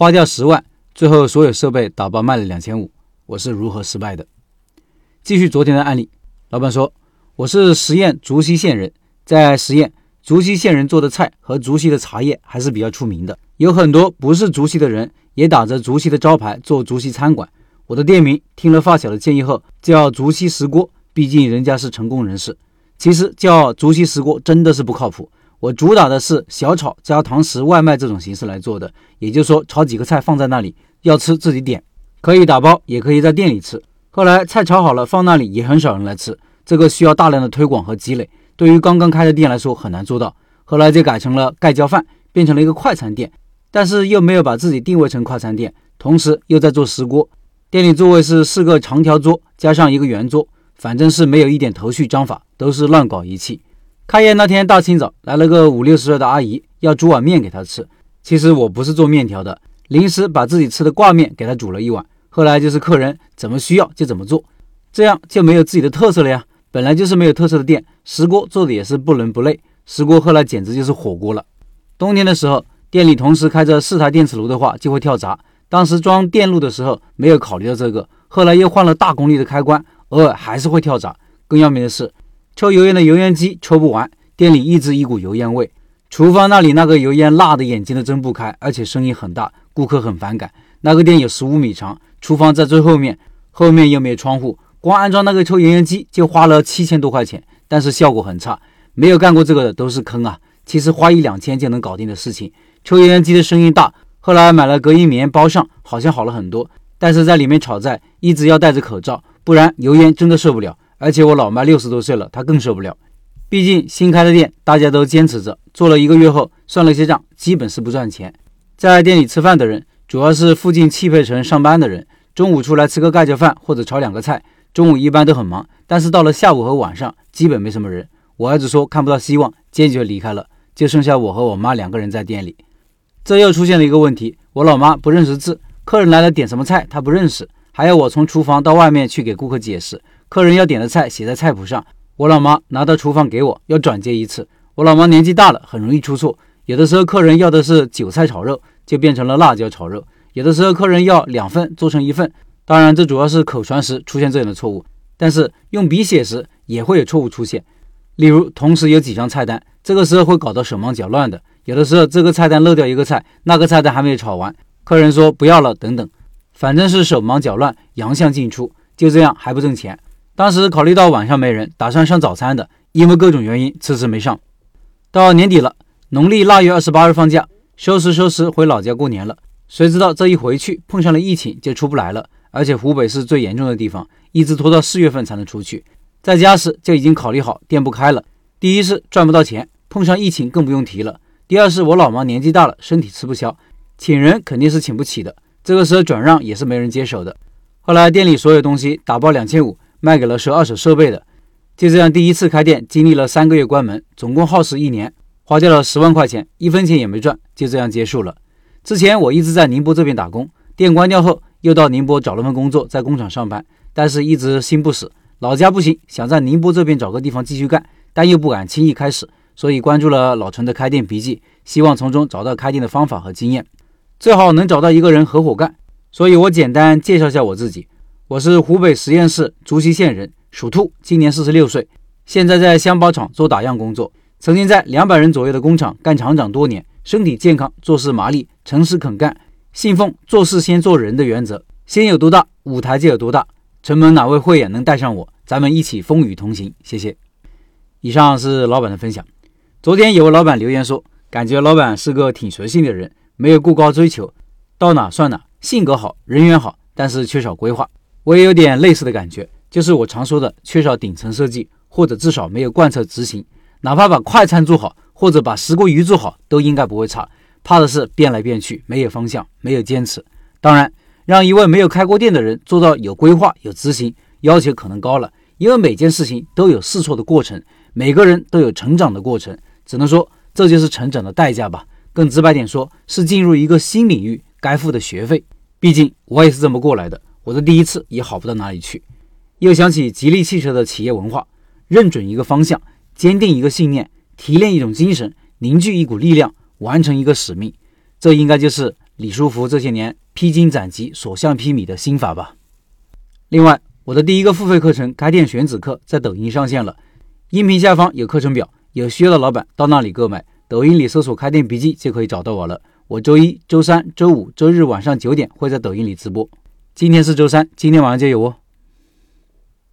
花掉十万，最后所有设备打包卖了两千五，我是如何失败的？继续昨天的案例，老板说我是十堰竹溪县人，在十堰竹溪县人做的菜和竹溪的茶叶还是比较出名的，有很多不是竹溪的人也打着竹溪的招牌做竹溪餐馆。我的店名听了发小的建议后，叫竹溪石锅，毕竟人家是成功人士。其实叫竹溪石锅真的是不靠谱。我主打的是小炒加堂食外卖这种形式来做的，也就是说炒几个菜放在那里，要吃自己点，可以打包，也可以在店里吃。后来菜炒好了放那里也很少人来吃，这个需要大量的推广和积累，对于刚刚开的店来说很难做到。后来就改成了盖浇饭，变成了一个快餐店，但是又没有把自己定位成快餐店，同时又在做石锅。店里座位是四个长条桌加上一个圆桌，反正是没有一点头绪章法，都是乱搞一气。开业那天大清早来了个五六十岁的阿姨，要煮碗面给她吃。其实我不是做面条的，临时把自己吃的挂面给她煮了一碗。后来就是客人怎么需要就怎么做，这样就没有自己的特色了呀。本来就是没有特色的店，石锅做的也是不伦不类。石锅后来简直就是火锅了。冬天的时候，店里同时开着四台电磁炉的话就会跳闸。当时装电路的时候没有考虑到这个，后来又换了大功率的开关，偶尔还是会跳闸。更要命的是。抽油烟的油烟机抽不完，店里一直一股油烟味。厨房那里那个油烟辣的眼睛都睁不开，而且声音很大，顾客很反感。那个店有十五米长，厨房在最后面，后面又没有窗户，光安装那个抽油烟机就花了七千多块钱，但是效果很差。没有干过这个的都是坑啊！其实花一两千就能搞定的事情。抽油烟机的声音大，后来买了隔音棉包上，好像好了很多。但是在里面炒菜一直要戴着口罩，不然油烟真的受不了。而且我老妈六十多岁了，她更受不了。毕竟新开的店，大家都坚持着。做了一个月后，算了一些账，基本是不赚钱。在店里吃饭的人，主要是附近汽配城上班的人。中午出来吃个盖浇饭或者炒两个菜。中午一般都很忙，但是到了下午和晚上，基本没什么人。我儿子说看不到希望，坚决离开了，就剩下我和我妈两个人在店里。这又出现了一个问题：我老妈不认识字，客人来了点什么菜她不认识，还要我从厨房到外面去给顾客解释。客人要点的菜写在菜谱上，我老妈拿到厨房给我，要转接一次。我老妈年纪大了，很容易出错。有的时候客人要的是韭菜炒肉，就变成了辣椒炒肉；有的时候客人要两份，做成一份。当然，这主要是口传时出现这样的错误，但是用笔写时也会有错误出现。例如，同时有几张菜单，这个时候会搞得手忙脚乱的。有的时候这个菜单漏掉一个菜，那个菜单还没有炒完，客人说不要了等等，反正是手忙脚乱，洋相进出，就这样还不挣钱。当时考虑到晚上没人，打算上早餐的，因为各种原因迟迟没上。到年底了，农历腊月二十八日放假，收拾收拾回老家过年了。谁知道这一回去碰上了疫情，就出不来了。而且湖北是最严重的地方，一直拖到四月份才能出去。在家时就已经考虑好店不开了。第一是赚不到钱，碰上疫情更不用提了。第二是我老妈年纪大了，身体吃不消，请人肯定是请不起的。这个时候转让也是没人接手的。后来店里所有东西打包两千五。卖给了收二手设备的，就这样第一次开店，经历了三个月关门，总共耗时一年，花掉了十万块钱，一分钱也没赚，就这样结束了。之前我一直在宁波这边打工，店关掉后又到宁波找了份工作，在工厂上班，但是一直心不死，老家不行，想在宁波这边找个地方继续干，但又不敢轻易开始，所以关注了老陈的开店笔记，希望从中找到开店的方法和经验，最好能找到一个人合伙干。所以我简单介绍一下我自己。我是湖北十堰市竹溪县人，属兔，今年四十六岁，现在在箱包厂做打样工作。曾经在两百人左右的工厂干厂长多年，身体健康，做事麻利，诚实肯干，信奉做事先做人的原则。先有多大，舞台就有多大。承蒙哪位慧眼能带上我，咱们一起风雨同行。谢谢。以上是老板的分享。昨天有位老板留言说，感觉老板是个挺随性的人，没有过高追求，到哪算哪，性格好，人缘好，但是缺少规划。我也有点类似的感觉，就是我常说的缺少顶层设计，或者至少没有贯彻执行。哪怕把快餐做好，或者把石锅鱼做好，都应该不会差。怕的是变来变去，没有方向，没有坚持。当然，让一位没有开过店的人做到有规划、有执行，要求可能高了。因为每件事情都有试错的过程，每个人都有成长的过程。只能说这就是成长的代价吧。更直白点说，是进入一个新领域该付的学费。毕竟我也是这么过来的。我的第一次也好不到哪里去，又想起吉利汽车的企业文化：认准一个方向，坚定一个信念，提炼一种精神，凝聚一股力量，完成一个使命。这应该就是李书福这些年披荆斩棘、所向披靡的心法吧。另外，我的第一个付费课程《开店选址课》在抖音上线了，音频下方有课程表，有需要的老板到那里购买。抖音里搜索“开店笔记”就可以找到我了。我周一周三、周五、周日晚上九点会在抖音里直播。今天是周三，今天晚上就有哦。